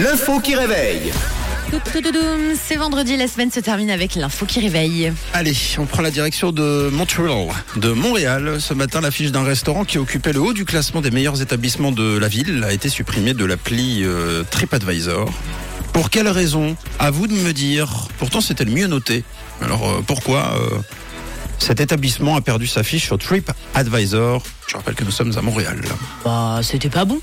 L'info qui réveille. C'est vendredi, la semaine se termine avec l'info qui réveille. Allez, on prend la direction de Montreal, de Montréal. Ce matin, l'affiche d'un restaurant qui occupait le haut du classement des meilleurs établissements de la ville a été supprimée de l'appli euh, TripAdvisor. Pour quelle raison? À vous de me dire. Pourtant, c'était le mieux noté. Alors, euh, pourquoi euh, cet établissement a perdu sa fiche sur TripAdvisor Je rappelle que nous sommes à Montréal. Bah, c'était pas bon.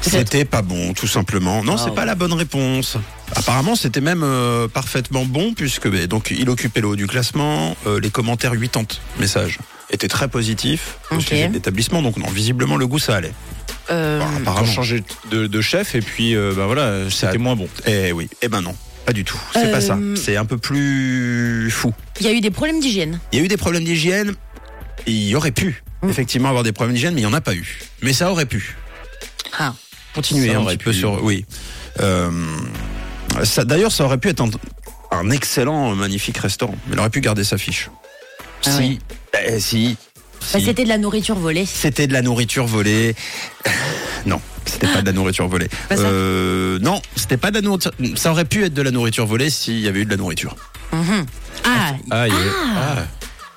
C'était pas bon, tout simplement. Non, Ah c'est ouais. pas la bonne réponse. Apparemment, c'était même euh, parfaitement bon puisque donc il occupait le haut du classement. euh, les commentaires 80 messages étaient très positifs au Ok. sujet de l'établissement. Donc non, visiblement le goût ça allait. Euh, ont apparemment. changé de, de chef et puis euh, bah voilà, c'était moins bon. Eh oui. Eh ben non, pas du tout. C'est pas ça. Euh, C'est un peu plus fou. Il y a eu des problèmes d'hygiène. Il y a eu des problèmes d'hygiène. Il y aurait pu Mm. effectivement avoir des problèmes d'hygiène, mais il y en a pas eu. Mais ça aurait pu. Ah. continuer Ça un petit peu sur. Oui. Euh, D'ailleurs, ça aurait pu être un, un excellent, magnifique restaurant. Mais il aurait pu garder sa fiche. Ah si. ouais. eh, si. Bah, si. c'était de la nourriture volée. C'était de la nourriture volée. Non, c'était pas de la nourriture volée. Ça Euh, non, c'était pas de la nourriture. Ça aurait pu être de la nourriture volée s'il y avait eu de la nourriture. Mhm. Ah, Ah, il y avait- Ah. ah,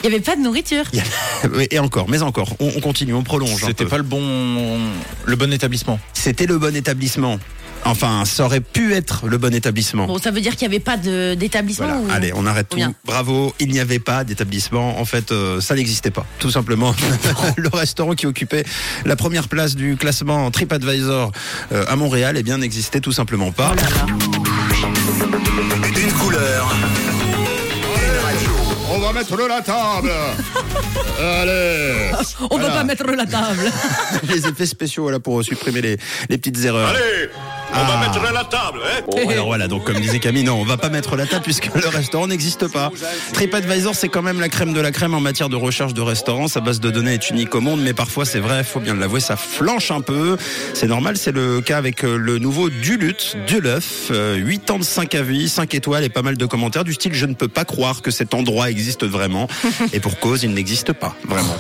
il y avait pas de nourriture. Et encore, mais encore. On, on continue, on prolonge. un c'était peu. pas le bon, le bon établissement. C'était le bon établissement. Enfin, ça aurait pu être le bon établissement. Bon, ça veut dire qu'il y avait pas de- d'établissement Voilà, ou- allez, on arrête tout. Bien. Bravo, il n'y avait pas d'établissement. En fait, euh, ça n'existait pas, tout simplement. le restaurant qui occupait la première place du classement TripAdvisor euh, à Montréal, eh bien, n'existait tout simplement pas. Oh là là. Une couleur. Une radio. On va mettre la table. Allez. On va Voilà. pas mettre la table. les effets spéciaux, voilà, pour supprimer les, les petites erreurs. Allez. On Ah. va mettre la table. Hein Bon, alors voilà, donc comme disait Camille, non, on va pas mettre la table puisque le restaurant n'existe pas. TripAdvisor, c'est quand même la crème de la crème en matière de recherche de restaurants. Sa base de données est unique au monde, mais parfois c'est vrai, faut bien l'avouer, ça flanche un peu. C'est normal, c'est le cas avec euh, le nouveau Duluth, Duleuf, euh, 8 ans de 5 avis, 5 étoiles et pas mal de commentaires du style je ne peux pas croire que cet endroit existe vraiment. Et pour cause, il n'existe pas, vraiment.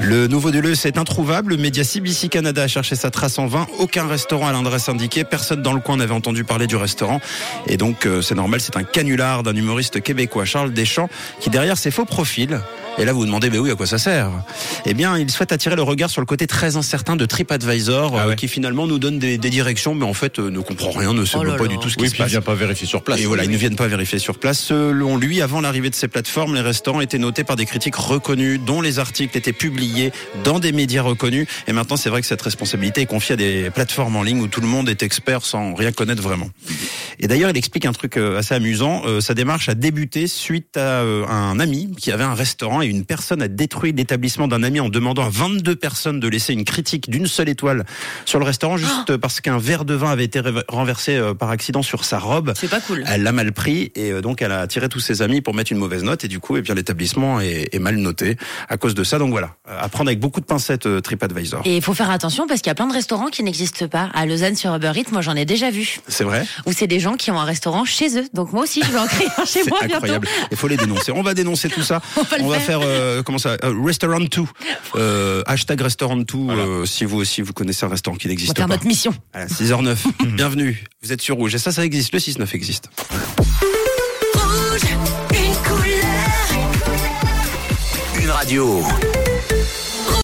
Le nouveau Duluth c'est introuvable. Le média CBC Canada a cherché sa trace en vain. Aucun restaurant à l'adresse indiquée. Personne dans le coin n'avait entendu parler du restaurant. Et donc, euh, c'est normal, c'est un canular d'un humoriste québécois, Charles Deschamps, qui derrière ses faux profils. Et là, vous vous demandez, mais oui, à quoi ça sert Eh bien, il souhaite attirer le regard sur le côté très incertain de TripAdvisor, Ah euh, ouais. qui finalement nous donne des, des directions, mais en fait euh, ne comprend rien, ne sait Oh pas du tout ce qui Oui, se puis il passe. vient pas vérifier sur place. Et voilà, ils ne viennent pas vérifier sur place. Selon lui, avant l'arrivée de ces plateformes, les restaurants étaient notés par des critiques reconnus, dont les articles étaient publiés dans des médias reconnus. Et maintenant, c'est vrai que cette responsabilité est confiée à des plateformes en ligne où tout le monde est expert sans rien connaître vraiment. Et d'ailleurs, il explique un truc euh, assez amusant. Euh, sa démarche a débuté suite à euh, un ami qui avait un restaurant et une personne a détruit l'établissement d'un ami en demandant à 22 personnes de laisser une critique d'une seule étoile sur le restaurant juste parce qu'un verre de vin avait été renversé euh, par accident sur sa robe. C'est pas cool. Elle l'a mal pris et euh, donc elle a attiré tous ses amis pour mettre une mauvaise note et du coup, et bien l'établissement est, est mal noté à cause de ça. Donc voilà, à prendre avec beaucoup de pincettes euh, TripAdvisor. Et il faut faire attention parce qu'il y a plein de restaurants qui n'existent pas. À Lausanne sur Uber Eats, moi j'en ai déjà vu. C'est vrai Où c'est des gens qui ont un restaurant chez eux. Donc moi aussi je vais en créer un chez C'est moi incroyable. bientôt. Il faut les dénoncer. On va dénoncer tout ça. On va faire. Faire euh, comment ça euh, Restaurant 2. Euh, hashtag Restaurant 2 euh, si vous aussi vous connaissez un restaurant qui On va n'existe faire pas. notre mission. Voilà, 6h09. Bienvenue. Vous êtes sur Rouge. Et ça, ça existe. Le 6-9 existe. Une radio.